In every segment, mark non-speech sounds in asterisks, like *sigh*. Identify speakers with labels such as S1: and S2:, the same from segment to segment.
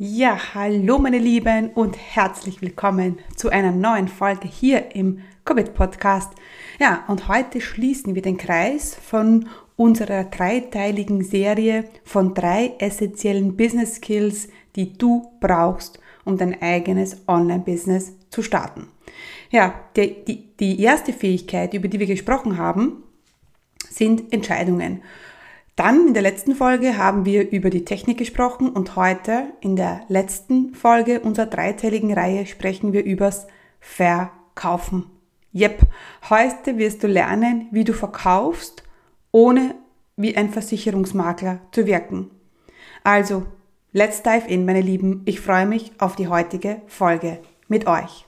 S1: Ja, hallo meine Lieben und herzlich willkommen zu einer neuen Folge hier im Covid Podcast. Ja, und heute schließen wir den Kreis von unserer dreiteiligen Serie von drei essentiellen Business Skills, die du brauchst, um dein eigenes Online-Business zu starten. Ja, die, die, die erste Fähigkeit, über die wir gesprochen haben, sind Entscheidungen. Dann in der letzten Folge haben wir über die Technik gesprochen und heute in der letzten Folge unserer dreiteiligen Reihe sprechen wir übers Verkaufen. Yep, heute wirst du lernen, wie du verkaufst, ohne wie ein Versicherungsmakler zu wirken. Also, let's dive in, meine Lieben. Ich freue mich auf die heutige Folge mit euch.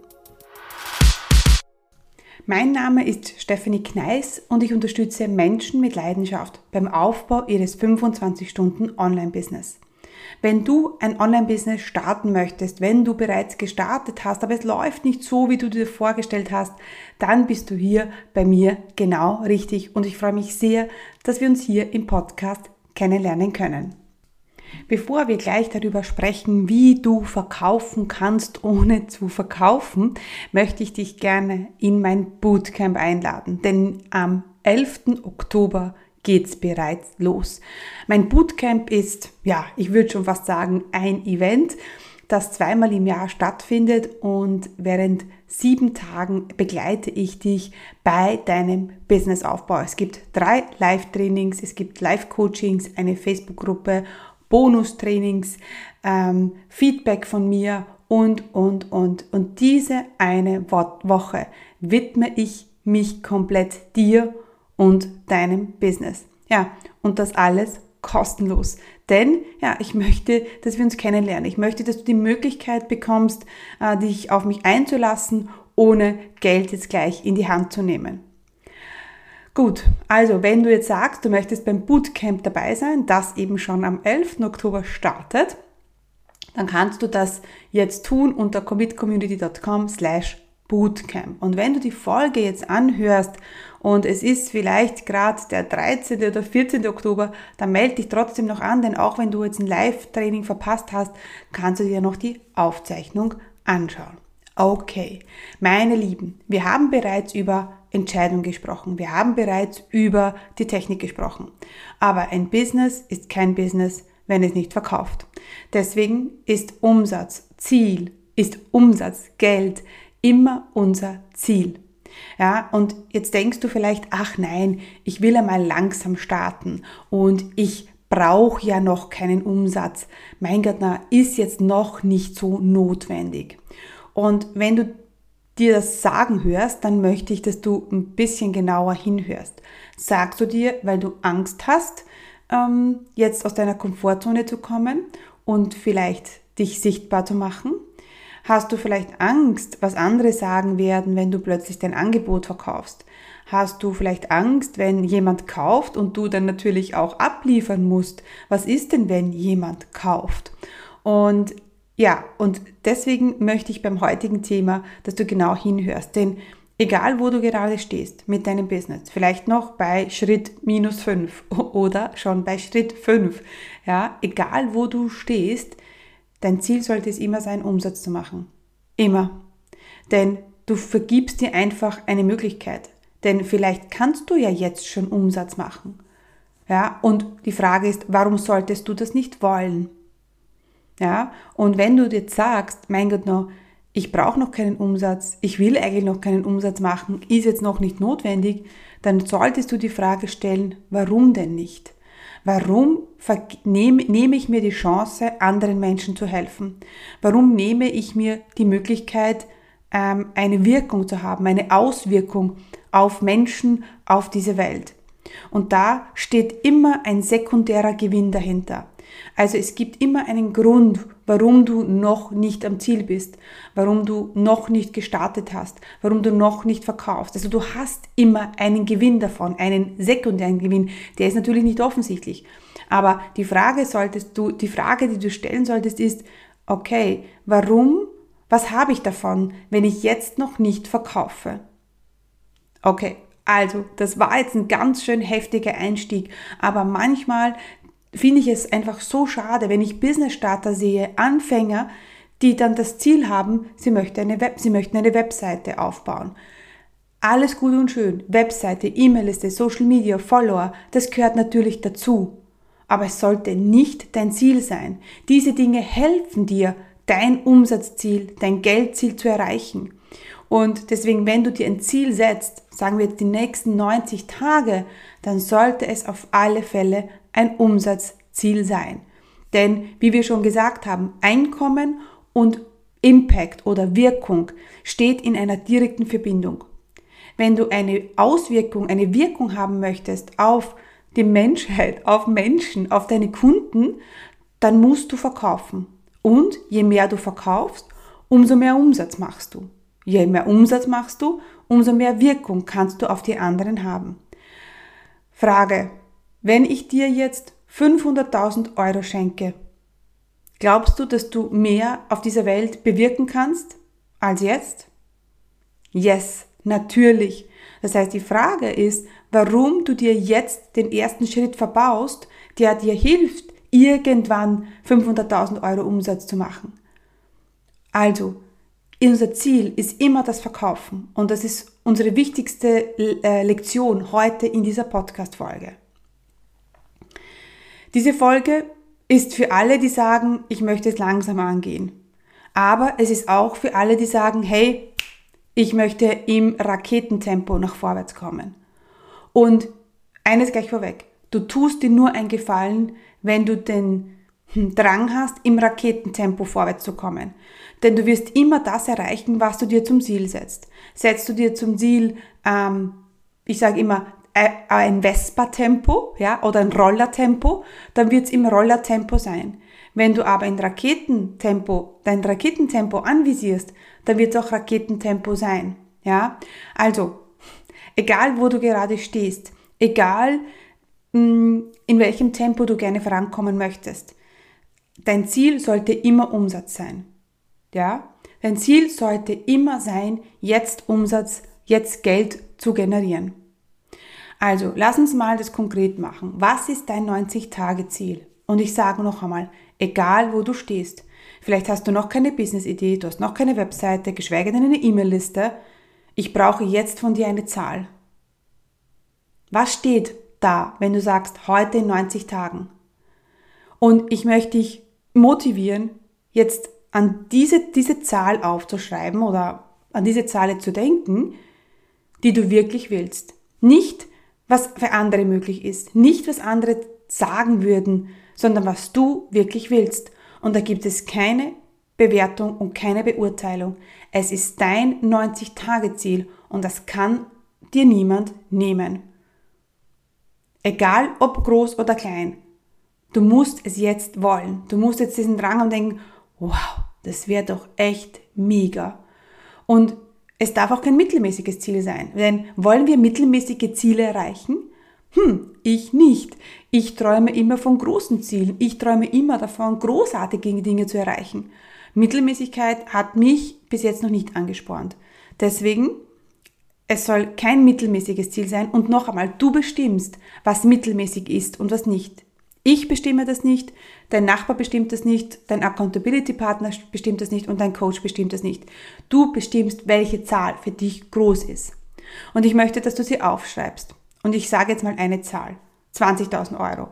S1: Mein Name ist Stephanie Kneis und ich unterstütze Menschen mit Leidenschaft beim Aufbau ihres 25-Stunden Online-Business. Wenn du ein Online-Business starten möchtest, wenn du bereits gestartet hast, aber es läuft nicht so, wie du dir vorgestellt hast, dann bist du hier bei mir genau richtig und ich freue mich sehr, dass wir uns hier im Podcast kennenlernen können. Bevor wir gleich darüber sprechen, wie du verkaufen kannst, ohne zu verkaufen, möchte ich dich gerne in mein Bootcamp einladen, denn am 11. Oktober geht's bereits los. Mein Bootcamp ist, ja, ich würde schon fast sagen, ein Event, das zweimal im Jahr stattfindet und während sieben Tagen begleite ich dich bei deinem Businessaufbau. Es gibt drei Live-Trainings, es gibt Live-Coachings, eine Facebook-Gruppe Bonustrainings, ähm, Feedback von mir und, und, und. Und diese eine Woche widme ich mich komplett dir und deinem Business. Ja, und das alles kostenlos. Denn ja, ich möchte, dass wir uns kennenlernen. Ich möchte, dass du die Möglichkeit bekommst, äh, dich auf mich einzulassen, ohne Geld jetzt gleich in die Hand zu nehmen. Gut, also wenn du jetzt sagst, du möchtest beim Bootcamp dabei sein, das eben schon am 11. Oktober startet, dann kannst du das jetzt tun unter commitcommunity.com slash Bootcamp. Und wenn du die Folge jetzt anhörst und es ist vielleicht gerade der 13. oder 14. Oktober, dann melde dich trotzdem noch an, denn auch wenn du jetzt ein Live-Training verpasst hast, kannst du dir noch die Aufzeichnung anschauen. Okay, meine Lieben, wir haben bereits über Entscheidung gesprochen. Wir haben bereits über die Technik gesprochen. Aber ein Business ist kein Business, wenn es nicht verkauft. Deswegen ist Umsatz, Ziel, ist Umsatz, Geld immer unser Ziel. Ja, und jetzt denkst du vielleicht, ach nein, ich will einmal langsam starten und ich brauche ja noch keinen Umsatz. Mein Gott, na, ist jetzt noch nicht so notwendig. Und wenn du dir das sagen hörst, dann möchte ich, dass du ein bisschen genauer hinhörst. Sagst du dir, weil du Angst hast, ähm, jetzt aus deiner Komfortzone zu kommen und vielleicht dich sichtbar zu machen? Hast du vielleicht Angst, was andere sagen werden, wenn du plötzlich dein Angebot verkaufst? Hast du vielleicht Angst, wenn jemand kauft und du dann natürlich auch abliefern musst? Was ist denn, wenn jemand kauft? Und ja, und deswegen möchte ich beim heutigen Thema, dass du genau hinhörst, denn egal wo du gerade stehst mit deinem Business, vielleicht noch bei Schritt minus 5 *laughs* oder schon bei Schritt 5, ja, egal wo du stehst, dein Ziel sollte es immer sein, Umsatz zu machen. Immer. Denn du vergibst dir einfach eine Möglichkeit. Denn vielleicht kannst du ja jetzt schon Umsatz machen. Ja, und die Frage ist, warum solltest du das nicht wollen? Ja, und wenn du jetzt sagst, mein Gott, no, ich brauche noch keinen Umsatz, ich will eigentlich noch keinen Umsatz machen, ist jetzt noch nicht notwendig, dann solltest du die Frage stellen, warum denn nicht? Warum nehme, nehme ich mir die Chance, anderen Menschen zu helfen? Warum nehme ich mir die Möglichkeit, ähm, eine Wirkung zu haben, eine Auswirkung auf Menschen, auf diese Welt? Und da steht immer ein sekundärer Gewinn dahinter. Also es gibt immer einen Grund, warum du noch nicht am Ziel bist, warum du noch nicht gestartet hast, warum du noch nicht verkaufst. Also du hast immer einen Gewinn davon, einen sekundären Gewinn. Der ist natürlich nicht offensichtlich. Aber die Frage solltest du, die Frage, die du stellen solltest, ist, okay, warum, was habe ich davon, wenn ich jetzt noch nicht verkaufe? Okay, also, das war jetzt ein ganz schön heftiger Einstieg, aber manchmal finde ich es einfach so schade, wenn ich Business Starter sehe, Anfänger, die dann das Ziel haben, sie möchten eine, Web, sie möchten eine Webseite aufbauen. Alles gut und schön. Webseite, E-Mail-Liste, Social Media, Follower, das gehört natürlich dazu. Aber es sollte nicht dein Ziel sein. Diese Dinge helfen dir, dein Umsatzziel, dein Geldziel zu erreichen. Und deswegen, wenn du dir ein Ziel setzt, sagen wir jetzt die nächsten 90 Tage, dann sollte es auf alle Fälle ein Umsatzziel sein. Denn, wie wir schon gesagt haben, Einkommen und Impact oder Wirkung steht in einer direkten Verbindung. Wenn du eine Auswirkung, eine Wirkung haben möchtest auf die Menschheit, *laughs* auf Menschen, auf deine Kunden, dann musst du verkaufen. Und je mehr du verkaufst, umso mehr Umsatz machst du. Je mehr Umsatz machst du, umso mehr Wirkung kannst du auf die anderen haben. Frage, wenn ich dir jetzt 500.000 Euro schenke, glaubst du, dass du mehr auf dieser Welt bewirken kannst als jetzt? Yes, natürlich. Das heißt, die Frage ist, warum du dir jetzt den ersten Schritt verbaust, der dir hilft, irgendwann 500.000 Euro Umsatz zu machen. Also, unser Ziel ist immer das Verkaufen und das ist unsere wichtigste äh, Lektion heute in dieser Podcast-Folge. Diese Folge ist für alle, die sagen, ich möchte es langsam angehen. Aber es ist auch für alle, die sagen, hey, ich möchte im Raketentempo nach vorwärts kommen. Und eines gleich vorweg, du tust dir nur einen Gefallen, wenn du den Drang hast, im Raketentempo vorwärts zu kommen. Denn du wirst immer das erreichen, was du dir zum Ziel setzt. Setzt du dir zum Ziel, ähm, ich sage immer, ein Vespa-Tempo ja, oder ein Rollertempo, dann wird es im Rollertempo sein. Wenn du aber ein Raketentempo, dein Raketentempo anvisierst, dann wird es auch Raketentempo sein. Ja? Also, egal wo du gerade stehst, egal mm, in welchem Tempo du gerne vorankommen möchtest, dein Ziel sollte immer Umsatz sein. Ja? Dein Ziel sollte immer sein, jetzt Umsatz, jetzt Geld zu generieren. Also, lass uns mal das konkret machen. Was ist dein 90-Tage-Ziel? Und ich sage noch einmal, egal wo du stehst. Vielleicht hast du noch keine Business-Idee, du hast noch keine Webseite, geschweige denn eine E-Mail-Liste. Ich brauche jetzt von dir eine Zahl. Was steht da, wenn du sagst, heute in 90 Tagen? Und ich möchte dich motivieren, jetzt an diese, diese Zahl aufzuschreiben oder an diese Zahl zu denken, die du wirklich willst. Nicht, was für andere möglich ist, nicht, was andere sagen würden, sondern was du wirklich willst. Und da gibt es keine Bewertung und keine Beurteilung. Es ist dein 90-Tage-Ziel und das kann dir niemand nehmen. Egal ob groß oder klein. Du musst es jetzt wollen. Du musst jetzt diesen Drang und denken, wow, das wäre doch echt mega. Und es darf auch kein mittelmäßiges Ziel sein. Denn wollen wir mittelmäßige Ziele erreichen? Hm, ich nicht. Ich träume immer von großen Zielen. Ich träume immer davon, großartige Dinge zu erreichen. Mittelmäßigkeit hat mich bis jetzt noch nicht angespornt. Deswegen, es soll kein mittelmäßiges Ziel sein und noch einmal, du bestimmst, was mittelmäßig ist und was nicht. Ich bestimme das nicht, dein Nachbar bestimmt das nicht, dein Accountability Partner bestimmt das nicht und dein Coach bestimmt das nicht. Du bestimmst, welche Zahl für dich groß ist. Und ich möchte, dass du sie aufschreibst. Und ich sage jetzt mal eine Zahl. 20.000 Euro.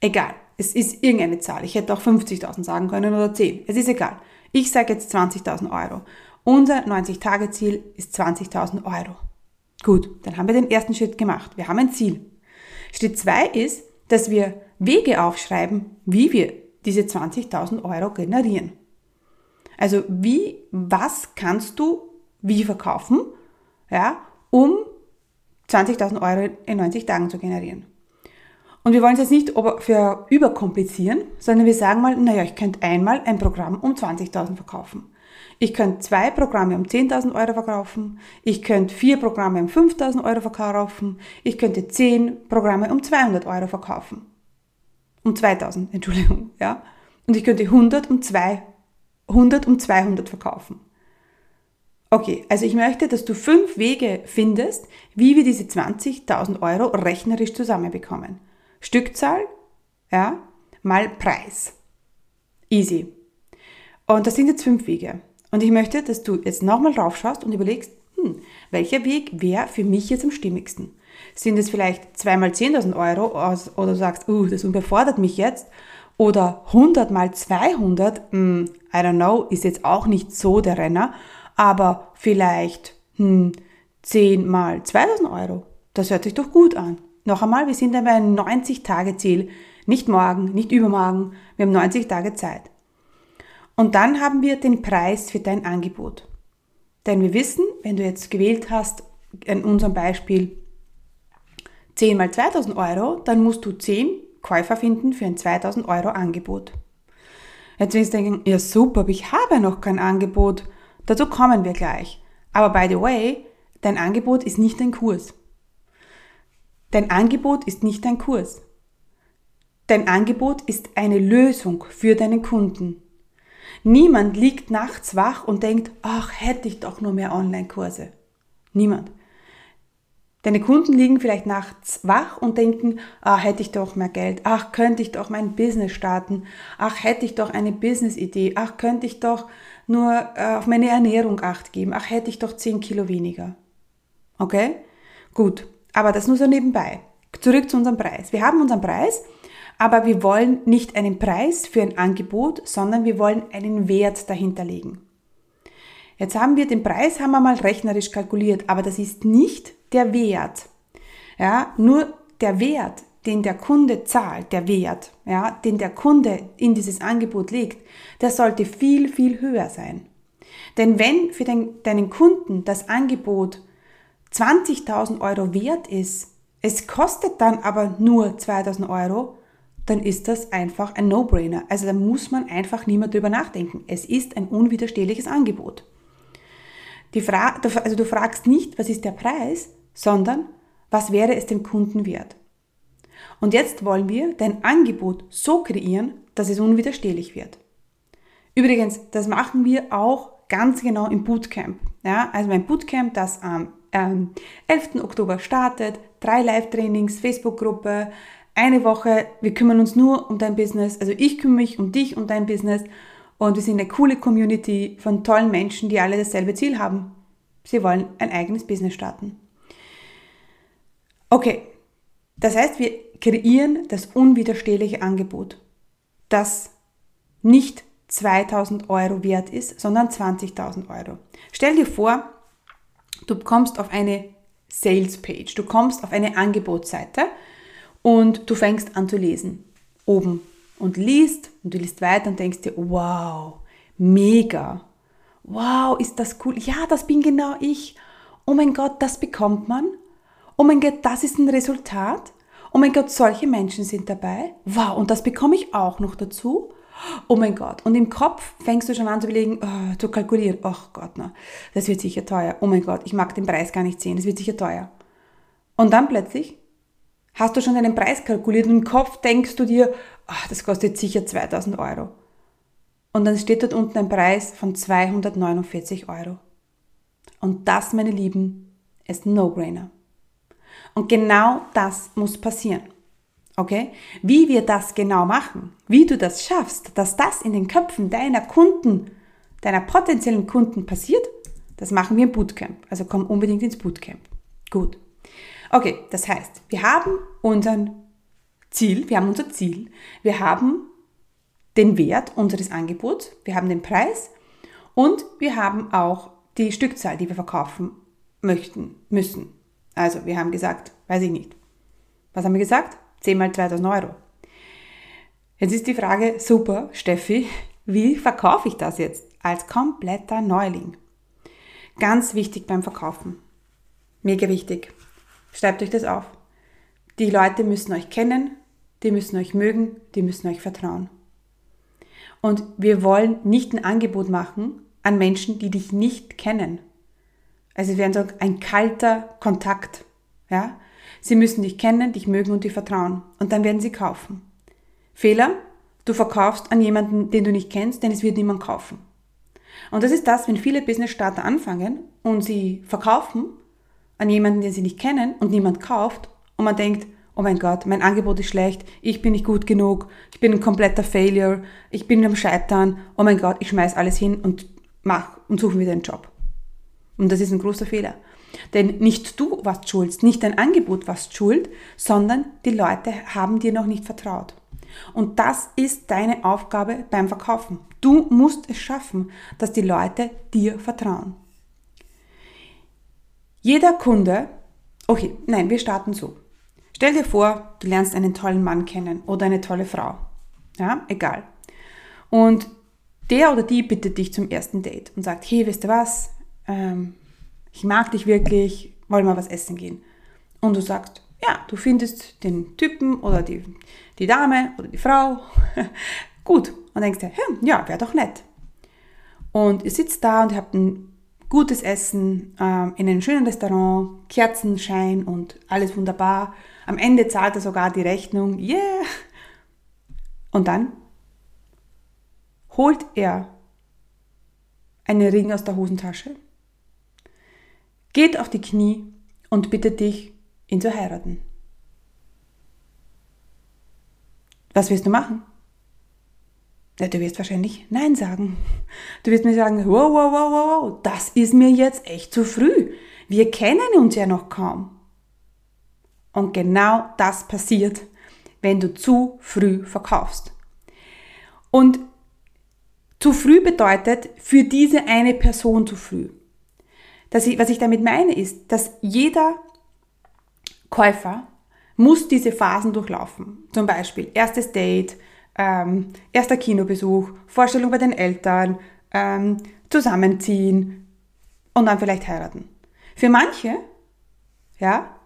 S1: Egal. Es ist irgendeine Zahl. Ich hätte auch 50.000 sagen können oder 10. Es ist egal. Ich sage jetzt 20.000 Euro. Unser 90-Tage-Ziel ist 20.000 Euro. Gut, dann haben wir den ersten Schritt gemacht. Wir haben ein Ziel. Schritt zwei ist, dass wir Wege aufschreiben, wie wir diese 20.000 Euro generieren. Also wie, was kannst du wie verkaufen, ja, um 20.000 Euro in 90 Tagen zu generieren. Und wir wollen es jetzt nicht für überkomplizieren, sondern wir sagen mal, naja, ich könnte einmal ein Programm um 20.000 verkaufen. Ich könnte zwei Programme um 10.000 Euro verkaufen. Ich könnte vier Programme um 5.000 Euro verkaufen. Ich könnte zehn Programme um 200 Euro verkaufen. Um 2.000, Entschuldigung, ja. Und ich könnte 100 um 200 um 200 verkaufen. Okay, also ich möchte, dass du fünf Wege findest, wie wir diese 20.000 Euro rechnerisch zusammenbekommen. Stückzahl, ja, mal Preis. Easy. Und das sind jetzt fünf Wege. Und ich möchte, dass du jetzt nochmal drauf schaust und überlegst, hm, welcher Weg wäre für mich jetzt am stimmigsten? Sind es vielleicht zweimal 10.000 Euro oder du sagst, uh, das überfordert mich jetzt? Oder 100 mal 200, hm, I don't know, ist jetzt auch nicht so der Renner, aber vielleicht hm, 10 mal 2.000 Euro. Das hört sich doch gut an. Noch einmal, wir sind bei einem 90-Tage-Ziel. Nicht morgen, nicht übermorgen. Wir haben 90 Tage Zeit. Und dann haben wir den Preis für dein Angebot. Denn wir wissen, wenn du jetzt gewählt hast, in unserem Beispiel 10 mal 2000 Euro, dann musst du 10 Käufer finden für ein 2000 Euro Angebot. Jetzt wirst du denken, ja super, aber ich habe noch kein Angebot. Dazu kommen wir gleich. Aber by the way, dein Angebot ist nicht dein Kurs. Dein Angebot ist nicht dein Kurs. Dein Angebot ist eine Lösung für deinen Kunden. Niemand liegt nachts wach und denkt, ach, hätte ich doch nur mehr Online-Kurse. Niemand. Deine Kunden liegen vielleicht nachts wach und denken, ah, hätte ich doch mehr Geld, ach, könnte ich doch mein Business starten, ach, hätte ich doch eine Business-Idee, ach, könnte ich doch nur äh, auf meine Ernährung acht geben, ach, hätte ich doch 10 Kilo weniger. Okay? Gut, aber das nur so nebenbei. Zurück zu unserem Preis. Wir haben unseren Preis aber wir wollen nicht einen Preis für ein Angebot, sondern wir wollen einen Wert dahinter legen. Jetzt haben wir den Preis, haben wir mal rechnerisch kalkuliert, aber das ist nicht der Wert. Ja, nur der Wert, den der Kunde zahlt, der Wert, ja, den der Kunde in dieses Angebot legt, der sollte viel, viel höher sein. Denn wenn für den, deinen Kunden das Angebot 20.000 Euro wert ist, es kostet dann aber nur 2.000 Euro, dann ist das einfach ein No-Brainer. Also da muss man einfach mehr drüber nachdenken. Es ist ein unwiderstehliches Angebot. Die Fra also du fragst nicht, was ist der Preis, sondern was wäre es dem Kunden wert. Und jetzt wollen wir dein Angebot so kreieren, dass es unwiderstehlich wird. Übrigens, das machen wir auch ganz genau im Bootcamp. Ja, also mein Bootcamp, das am ähm, 11. Oktober startet, drei Live-Trainings, Facebook-Gruppe, eine Woche, wir kümmern uns nur um dein Business. Also ich kümmere mich um dich und dein Business. Und wir sind eine coole Community von tollen Menschen, die alle dasselbe Ziel haben. Sie wollen ein eigenes Business starten. Okay, das heißt, wir kreieren das unwiderstehliche Angebot, das nicht 2000 Euro wert ist, sondern 20.000 Euro. Stell dir vor, du kommst auf eine Sales Page, du kommst auf eine Angebotsseite und du fängst an zu lesen. Oben. Und liest und du liest weiter und denkst dir, wow, mega. Wow, ist das cool. Ja, das bin genau ich. Oh mein Gott, das bekommt man. Oh mein Gott, das ist ein Resultat. Oh mein Gott, solche Menschen sind dabei. Wow, und das bekomme ich auch noch dazu. Oh mein Gott. Und im Kopf fängst du schon an zu überlegen, oh, zu kalkulieren. Ach Gott, na, das wird sicher teuer. Oh mein Gott, ich mag den Preis gar nicht sehen. Das wird sicher teuer. Und dann plötzlich hast du schon deinen Preis kalkuliert und im Kopf denkst du dir, ach, das kostet sicher 2000 Euro. Und dann steht dort unten ein Preis von 249 Euro. Und das, meine Lieben, ist ein No-Brainer. Und genau das muss passieren. Okay? Wie wir das genau machen, wie du das schaffst, dass das in den Köpfen deiner Kunden, deiner potenziellen Kunden passiert, das machen wir im Bootcamp. Also komm unbedingt ins Bootcamp. Gut. Okay, das heißt, wir haben unseren Ziel, wir haben unser Ziel, wir haben den Wert unseres Angebots, wir haben den Preis und wir haben auch die Stückzahl, die wir verkaufen möchten, müssen. Also wir haben gesagt, weiß ich nicht. Was haben wir gesagt? 10 mal 2000 Euro. Jetzt ist die Frage, super, Steffi, wie verkaufe ich das jetzt als kompletter Neuling? Ganz wichtig beim Verkaufen. Mega wichtig. Schreibt euch das auf. Die Leute müssen euch kennen, die müssen euch mögen, die müssen euch vertrauen. Und wir wollen nicht ein Angebot machen an Menschen, die dich nicht kennen. Also es wäre so ein kalter Kontakt. Ja? Sie müssen dich kennen, dich mögen und dir vertrauen. Und dann werden sie kaufen. Fehler, du verkaufst an jemanden, den du nicht kennst, denn es wird niemand kaufen. Und das ist das, wenn viele Business-Starter anfangen und sie verkaufen an jemanden, den sie nicht kennen und niemand kauft und man denkt, oh mein Gott, mein Angebot ist schlecht, ich bin nicht gut genug, ich bin ein kompletter Failure, ich bin am Scheitern, oh mein Gott, ich schmeiß alles hin und mach und suche wieder einen Job. Und das ist ein großer Fehler. Denn nicht du warst schuld, nicht dein Angebot warst schuld, sondern die Leute haben dir noch nicht vertraut. Und das ist deine Aufgabe beim Verkaufen. Du musst es schaffen, dass die Leute dir vertrauen. Jeder Kunde, okay, nein, wir starten so. Stell dir vor, du lernst einen tollen Mann kennen oder eine tolle Frau. Ja, egal. Und der oder die bittet dich zum ersten Date und sagt, hey, weißt du was? Ähm, ich mag dich wirklich, wollen wir was essen gehen? Und du sagst, ja, du findest den Typen oder die, die Dame oder die Frau *laughs* gut. Und denkst dir, hm, ja, wäre doch nett. Und ihr sitzt da und ihr habt ein gutes Essen ähm, in einem schönen Restaurant, Kerzenschein und alles wunderbar. Am Ende zahlt er sogar die Rechnung. Yeah! Und dann holt er einen Ring aus der Hosentasche, geht auf die Knie und bittet dich, ihn zu heiraten. Was wirst du machen? Ja, du wirst wahrscheinlich Nein sagen. Du wirst mir sagen, wow, wow, wow, wow, wow, das ist mir jetzt echt zu früh. Wir kennen uns ja noch kaum. Und genau das passiert, wenn du zu früh verkaufst. Und zu früh bedeutet für diese eine Person zu früh. Das was ich damit meine ist, dass jeder Käufer muss diese Phasen durchlaufen. Zum Beispiel erstes Date, ähm, erster Kinobesuch, Vorstellung bei den Eltern, ähm, zusammenziehen und dann vielleicht heiraten. Für manche, ja,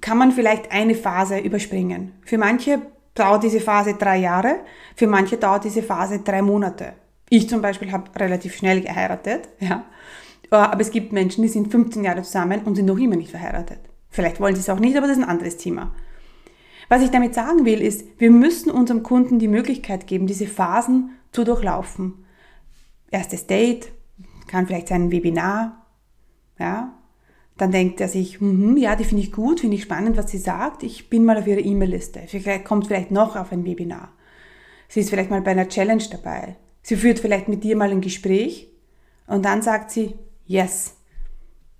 S1: kann man vielleicht eine Phase überspringen. Für manche dauert diese Phase drei Jahre, für manche dauert diese Phase drei Monate. Ich zum Beispiel habe relativ schnell geheiratet, ja. Aber es gibt Menschen, die sind 15 Jahre zusammen und sind noch immer nicht verheiratet. Vielleicht wollen sie es auch nicht, aber das ist ein anderes Thema. Was ich damit sagen will, ist, wir müssen unserem Kunden die Möglichkeit geben, diese Phasen zu durchlaufen. Erstes Date, kann vielleicht sein ein Webinar, ja. Dann denkt er sich, hm, ja, die finde ich gut, finde ich spannend, was sie sagt. Ich bin mal auf ihrer E-Mail-Liste. Vielleicht kommt vielleicht noch auf ein Webinar. Sie ist vielleicht mal bei einer Challenge dabei. Sie führt vielleicht mit dir mal ein Gespräch und dann sagt sie, yes,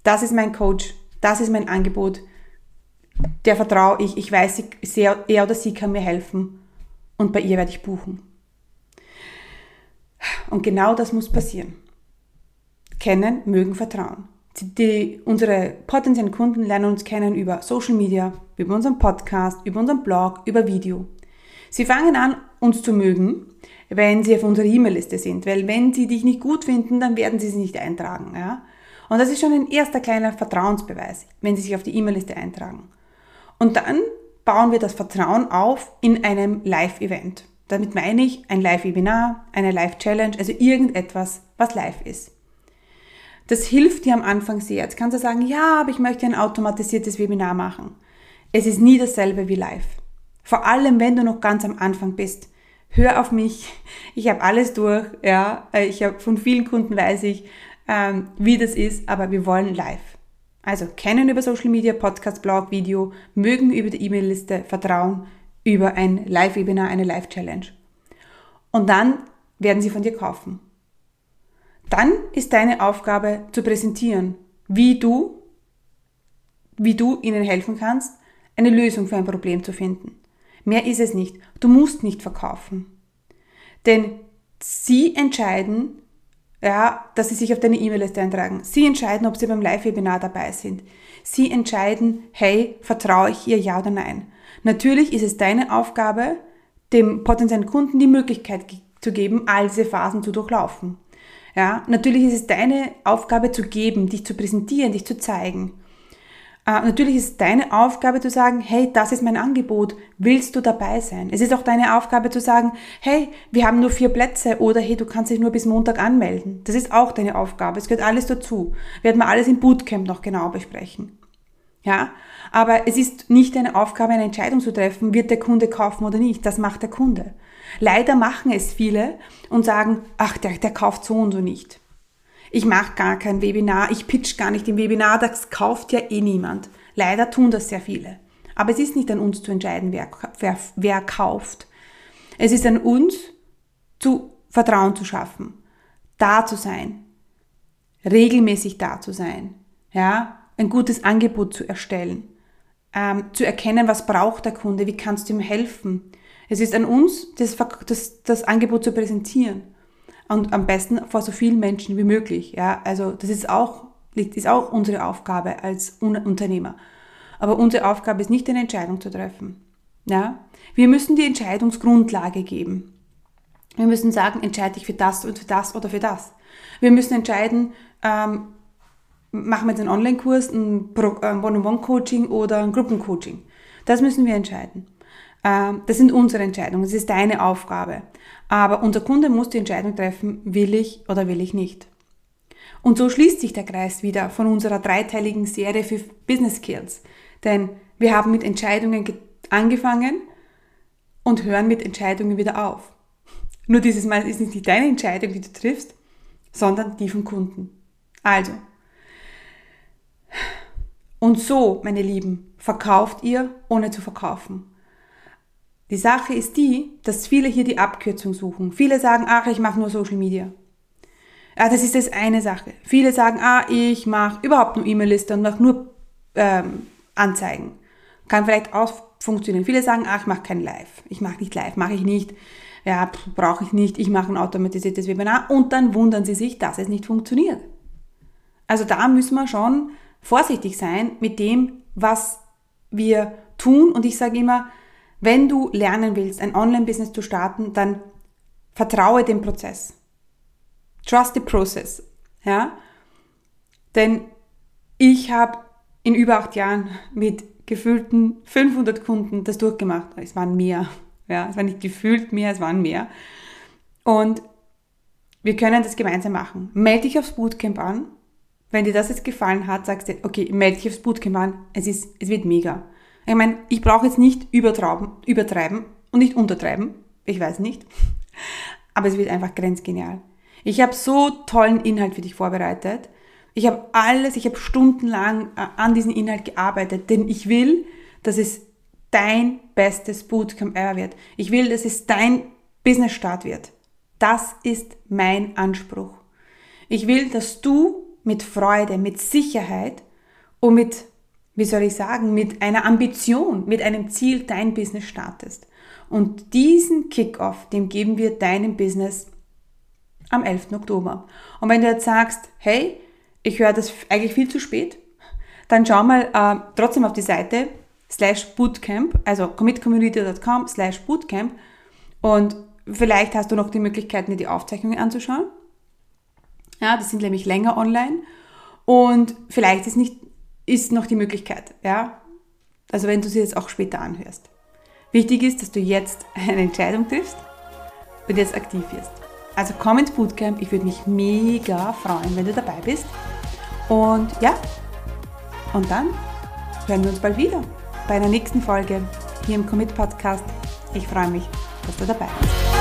S1: das ist mein Coach, das ist mein Angebot, der vertraue ich, ich weiß, er oder sie kann mir helfen und bei ihr werde ich buchen. Und genau das muss passieren. Kennen, mögen, vertrauen. Die, unsere potenziellen Kunden lernen uns kennen über Social Media, über unseren Podcast, über unseren Blog, über Video. Sie fangen an, uns zu mögen, wenn sie auf unserer E-Mail-Liste sind, weil wenn sie dich nicht gut finden, dann werden sie sie nicht eintragen. Ja? Und das ist schon ein erster kleiner Vertrauensbeweis, wenn sie sich auf die E-Mail-Liste eintragen. Und dann bauen wir das Vertrauen auf in einem Live-Event. Damit meine ich ein Live-Webinar, eine Live-Challenge, also irgendetwas, was live ist. Das hilft dir am Anfang sehr. Jetzt kannst du sagen, ja, aber ich möchte ein automatisiertes Webinar machen. Es ist nie dasselbe wie live. Vor allem, wenn du noch ganz am Anfang bist. Hör auf mich. Ich habe alles durch. Ja, ich habe von vielen Kunden weiß ich, ähm, wie das ist, aber wir wollen live. Also kennen über Social Media, Podcast, Blog, Video, mögen über die E-Mail-Liste, vertrauen über ein Live-Webinar, eine Live-Challenge. Und dann werden sie von dir kaufen. Dann ist deine Aufgabe zu präsentieren, wie du, wie du ihnen helfen kannst, eine Lösung für ein Problem zu finden. Mehr ist es nicht. Du musst nicht verkaufen. Denn sie entscheiden, ja, dass sie sich auf deine E-Mail-Liste eintragen. Sie entscheiden, ob sie beim Live-Webinar dabei sind. Sie entscheiden, hey, vertraue ich ihr ja oder nein. Natürlich ist es deine Aufgabe, dem potenziellen Kunden die Möglichkeit zu geben, all diese Phasen zu durchlaufen. Ja, natürlich ist es deine Aufgabe zu geben, dich zu präsentieren, dich zu zeigen. Äh, natürlich ist deine Aufgabe zu sagen, hey, das ist mein Angebot, willst du dabei sein? Es ist auch deine Aufgabe zu sagen, hey, wir haben nur vier Plätze oder hey, du kannst dich nur bis Montag anmelden. Das ist auch deine Aufgabe, es gehört alles dazu. Werden wir alles im Bootcamp noch genau besprechen. Ja, aber es ist nicht deine Aufgabe, eine Entscheidung zu treffen, wird der Kunde kaufen oder nicht. Das macht der Kunde. Leider machen es viele und sagen, ach, der, der kauft so und so nicht. Ich mache gar kein Webinar, ich pitch gar nicht im Webinar, das kauft ja eh niemand. Leider tun das sehr viele. Aber es ist nicht an uns zu entscheiden, wer, wer, wer kauft. Es ist an uns, zu Vertrauen zu schaffen, da zu sein, regelmäßig da zu sein, ja, ein gutes Angebot zu erstellen, ähm, zu erkennen, was braucht der Kunde, wie kannst du ihm helfen. Es ist an uns, das, das, das Angebot zu präsentieren und am besten vor so vielen Menschen wie möglich. Ja, also das ist auch, ist auch unsere Aufgabe als Unternehmer. Aber unsere Aufgabe ist nicht, eine Entscheidung zu treffen. Ja, wir müssen die Entscheidungsgrundlage geben. Wir müssen sagen, entscheide dich für das und für das oder für das. Wir müssen entscheiden, ähm, machen wir jetzt einen Online-Kurs, ein One-on-One-Coaching oder ein Gruppencoaching. Das müssen wir entscheiden. Ähm, das sind unsere Entscheidungen, das ist deine Aufgabe. Aber unser Kunde muss die Entscheidung treffen, will ich oder will ich nicht. Und so schließt sich der Kreis wieder von unserer dreiteiligen Serie für Business Skills. Denn wir haben mit Entscheidungen angefangen und hören mit Entscheidungen wieder auf. Nur dieses Mal ist es nicht deine Entscheidung, die du triffst, sondern die vom Kunden. Also. Und so, meine Lieben, verkauft ihr, ohne zu verkaufen. Die Sache ist die, dass viele hier die Abkürzung suchen. Viele sagen, ach, ich mache nur Social Media. Ja, das ist das eine Sache. Viele sagen, ah, ich mache überhaupt nur E-Mail-Liste und mache nur ähm, Anzeigen. Kann vielleicht auch funktionieren. Viele sagen, ach, ich mache kein Live. Ich mache nicht Live, mache ich nicht. Ja, brauche ich nicht. Ich mache ein automatisiertes Webinar. Und dann wundern sie sich, dass es nicht funktioniert. Also da müssen wir schon vorsichtig sein mit dem, was wir tun. Und ich sage immer, wenn du lernen willst, ein Online-Business zu starten, dann vertraue dem Prozess. Trust the process. Ja? Denn ich habe in über acht Jahren mit gefühlten 500 Kunden das durchgemacht. Es waren mehr. Ja, es war nicht gefühlt mehr, es waren mehr. Und wir können das gemeinsam machen. Melde dich aufs Bootcamp an. Wenn dir das jetzt gefallen hat, sagst du, okay, melde dich aufs Bootcamp an. Es ist, es wird mega. Ich meine, ich brauche jetzt nicht übertreiben und nicht untertreiben. Ich weiß nicht. Aber es wird einfach grenzgenial. Ich habe so tollen Inhalt für dich vorbereitet. Ich habe alles, ich habe stundenlang äh, an diesem Inhalt gearbeitet, denn ich will, dass es dein bestes Bootcamp ever wird. Ich will, dass es dein Business-Start wird. Das ist mein Anspruch. Ich will, dass du mit Freude, mit Sicherheit und mit wie soll ich sagen, mit einer Ambition, mit einem Ziel dein Business startest. Und diesen Kickoff, dem geben wir deinem Business am 11. Oktober. Und wenn du jetzt sagst, hey, ich höre das eigentlich viel zu spät, dann schau mal äh, trotzdem auf die Seite slash bootcamp, also commitcommunity.com slash bootcamp und vielleicht hast du noch die Möglichkeit, dir die Aufzeichnungen anzuschauen. Ja, die sind nämlich länger online und vielleicht ist nicht ist noch die Möglichkeit, ja. Also wenn du sie jetzt auch später anhörst. Wichtig ist, dass du jetzt eine Entscheidung triffst und jetzt aktiv wirst. Also komm ins Bootcamp, ich würde mich mega freuen, wenn du dabei bist. Und ja, und dann hören wir uns bald wieder bei einer nächsten Folge hier im Commit Podcast. Ich freue mich, dass du dabei bist.